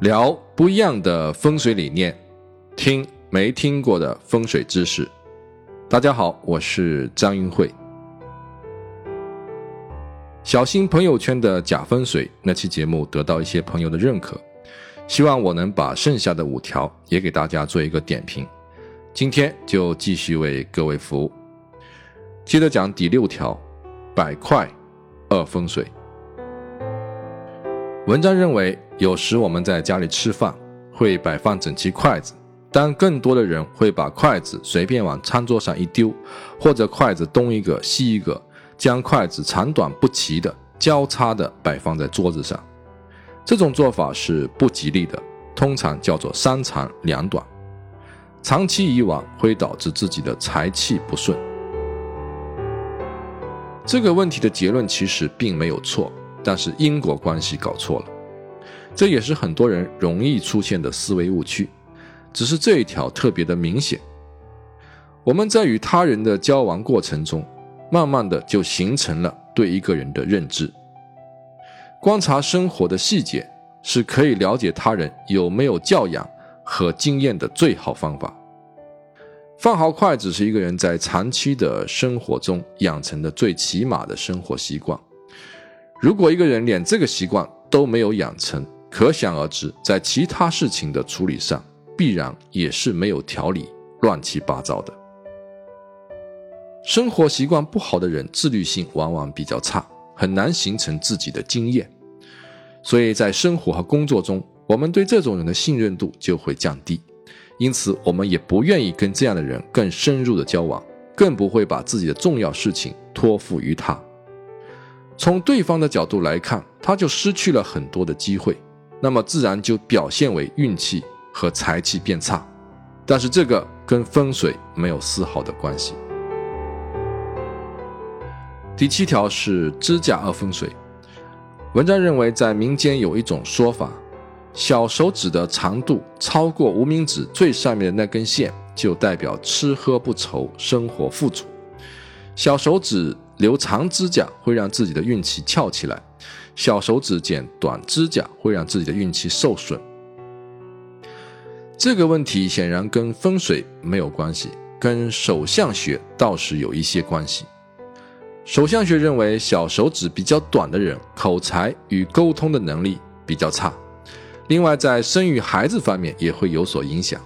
聊不一样的风水理念，听没听过的风水知识。大家好，我是张云慧。小心朋友圈的假风水那期节目得到一些朋友的认可，希望我能把剩下的五条也给大家做一个点评。今天就继续为各位服务。接着讲第六条，百块二风水。文章认为，有时我们在家里吃饭会摆放整齐筷子，但更多的人会把筷子随便往餐桌上一丢，或者筷子东一个西一个，将筷子长短不齐的交叉的摆放在桌子上。这种做法是不吉利的，通常叫做三长两短，长期以往会导致自己的财气不顺。这个问题的结论其实并没有错。但是因果关系搞错了，这也是很多人容易出现的思维误区。只是这一条特别的明显。我们在与他人的交往过程中，慢慢的就形成了对一个人的认知。观察生活的细节是可以了解他人有没有教养和经验的最好方法。放好筷子是一个人在长期的生活中养成的最起码的生活习惯。如果一个人连这个习惯都没有养成，可想而知，在其他事情的处理上，必然也是没有条理、乱七八糟的。生活习惯不好的人，自律性往往比较差，很难形成自己的经验，所以在生活和工作中，我们对这种人的信任度就会降低，因此我们也不愿意跟这样的人更深入的交往，更不会把自己的重要事情托付于他。从对方的角度来看，他就失去了很多的机会，那么自然就表现为运气和财气变差。但是这个跟风水没有丝毫的关系。第七条是指甲二风水。文章认为，在民间有一种说法，小手指的长度超过无名指最上面的那根线，就代表吃喝不愁，生活富足。小手指。留长指甲会让自己的运气翘起来，小手指剪短指甲会让自己的运气受损。这个问题显然跟风水没有关系，跟手相学倒是有一些关系。手相学认为，小手指比较短的人，口才与沟通的能力比较差，另外在生育孩子方面也会有所影响，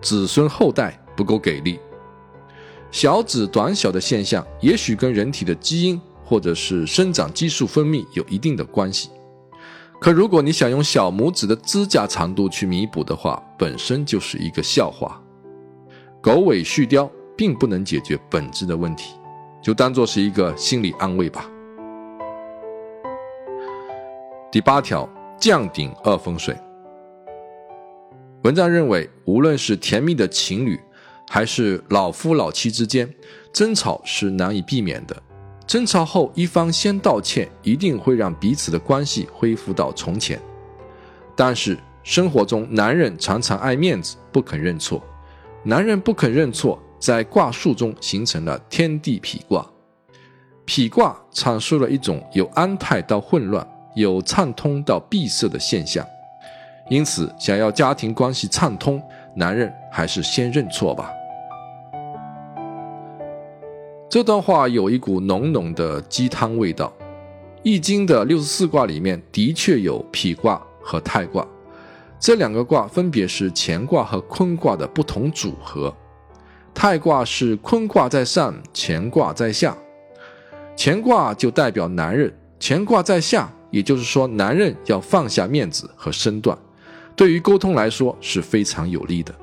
子孙后代不够给力。小指短小的现象，也许跟人体的基因或者是生长激素分泌有一定的关系。可如果你想用小拇指的指甲长度去弥补的话，本身就是一个笑话。狗尾续貂并不能解决本质的问题，就当做是一个心理安慰吧。第八条，降顶二风水。文章认为，无论是甜蜜的情侣。还是老夫老妻之间争吵是难以避免的，争吵后一方先道歉，一定会让彼此的关系恢复到从前。但是生活中，男人常常爱面子，不肯认错。男人不肯认错，在卦数中形成了天地痞卦。痞卦阐述了一种由安泰到混乱，由畅通到闭塞的现象。因此，想要家庭关系畅通，男人还是先认错吧。这段话有一股浓浓的鸡汤味道，《易经》的六十四卦里面的确有否卦和泰卦，这两个卦分别是乾卦和坤卦的不同组合。泰卦是坤卦在上，乾卦在下。乾卦就代表男人，乾卦在下，也就是说男人要放下面子和身段，对于沟通来说是非常有利的。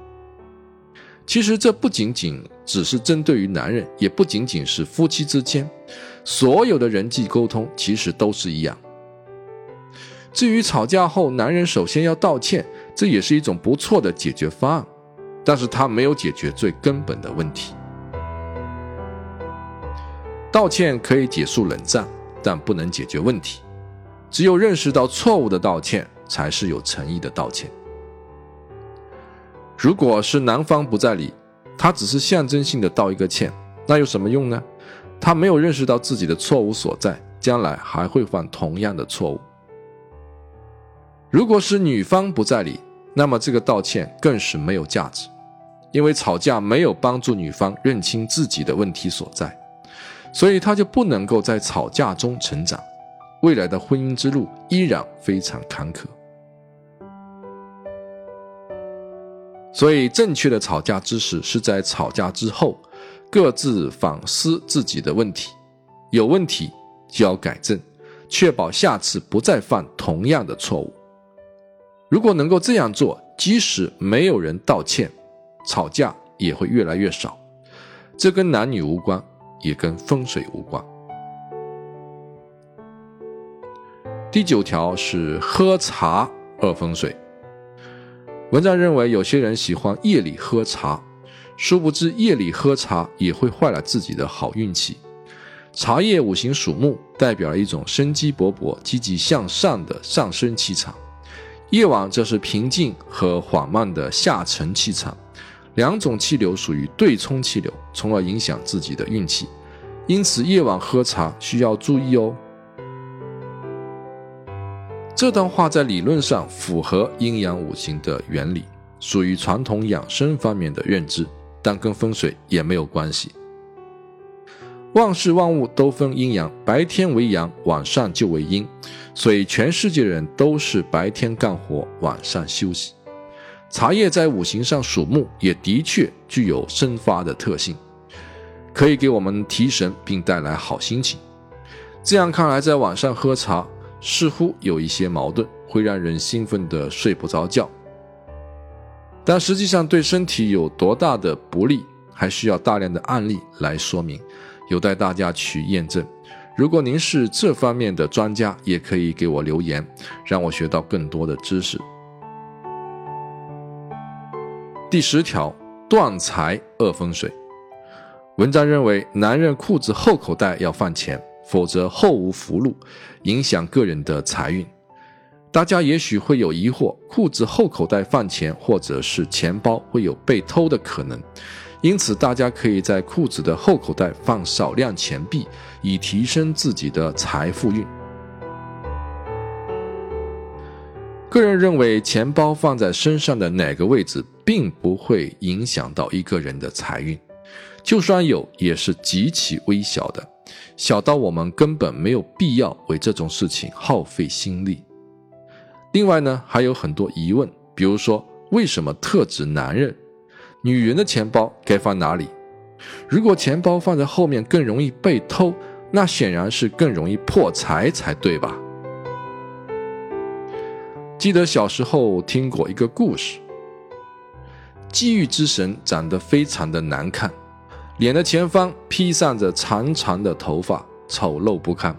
其实这不仅仅只是针对于男人，也不仅仅是夫妻之间，所有的人际沟通其实都是一样。至于吵架后男人首先要道歉，这也是一种不错的解决方案，但是他没有解决最根本的问题。道歉可以结束冷战，但不能解决问题。只有认识到错误的道歉，才是有诚意的道歉。如果是男方不在理，他只是象征性的道一个歉，那有什么用呢？他没有认识到自己的错误所在，将来还会犯同样的错误。如果是女方不在理，那么这个道歉更是没有价值，因为吵架没有帮助女方认清自己的问题所在，所以他就不能够在吵架中成长，未来的婚姻之路依然非常坎坷。所以，正确的吵架姿势是在吵架之后，各自反思自己的问题，有问题就要改正，确保下次不再犯同样的错误。如果能够这样做，即使没有人道歉，吵架也会越来越少。这跟男女无关，也跟风水无关。第九条是喝茶二风水。文章认为，有些人喜欢夜里喝茶，殊不知夜里喝茶也会坏了自己的好运气。茶叶五行属木，代表了一种生机勃勃、积极向上的上升气场；夜晚则是平静和缓慢的下沉气场。两种气流属于对冲气流，从而影响自己的运气。因此，夜晚喝茶需要注意哦。这段话在理论上符合阴阳五行的原理，属于传统养生方面的认知，但跟风水也没有关系。万事万物都分阴阳，白天为阳，晚上就为阴，所以全世界人都是白天干活，晚上休息。茶叶在五行上属木，也的确具有生发的特性，可以给我们提神并带来好心情。这样看来，在晚上喝茶。似乎有一些矛盾，会让人兴奋的睡不着觉，但实际上对身体有多大的不利，还需要大量的案例来说明，有待大家去验证。如果您是这方面的专家，也可以给我留言，让我学到更多的知识。第十条，断财恶风水。文章认为，男人裤子后口袋要放钱。否则后无福禄，影响个人的财运。大家也许会有疑惑：裤子后口袋放钱，或者是钱包会有被偷的可能。因此，大家可以在裤子的后口袋放少量钱币，以提升自己的财富运。个人认为，钱包放在身上的哪个位置，并不会影响到一个人的财运，就算有，也是极其微小的。小到我们根本没有必要为这种事情耗费心力。另外呢，还有很多疑问，比如说为什么特指男人？女人的钱包该放哪里？如果钱包放在后面更容易被偷，那显然是更容易破财才对吧？记得小时候听过一个故事，机遇之神长得非常的难看。脸的前方披散着长长的头发，丑陋不堪。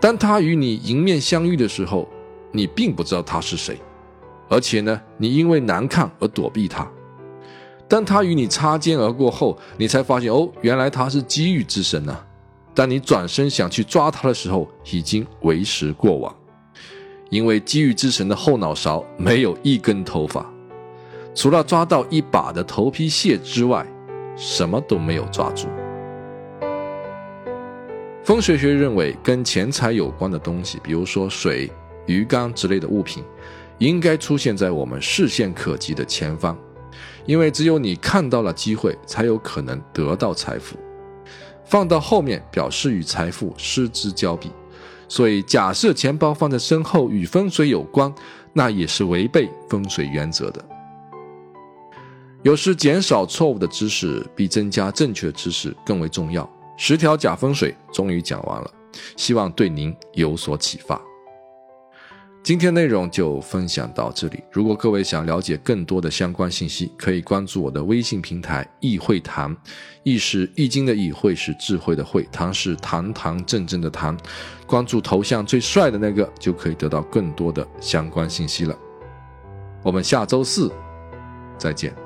当他与你迎面相遇的时候，你并不知道他是谁，而且呢，你因为难看而躲避他。当他与你擦肩而过后，你才发现哦，原来他是机遇之神啊！当你转身想去抓他的时候，已经为时过晚，因为机遇之神的后脑勺没有一根头发，除了抓到一把的头皮屑之外。什么都没有抓住。风水学认为，跟钱财有关的东西，比如说水、鱼缸之类的物品，应该出现在我们视线可及的前方，因为只有你看到了机会，才有可能得到财富。放到后面，表示与财富失之交臂。所以，假设钱包放在身后与风水有关，那也是违背风水原则的。有时减少错误的知识比增加正确知识更为重要。十条假风水终于讲完了，希望对您有所启发。今天内容就分享到这里。如果各位想了解更多的相关信息，可以关注我的微信平台“易会谈”，易是易经的易，会是智慧的慧，堂是堂堂正正的堂。关注头像最帅的那个，就可以得到更多的相关信息了。我们下周四再见。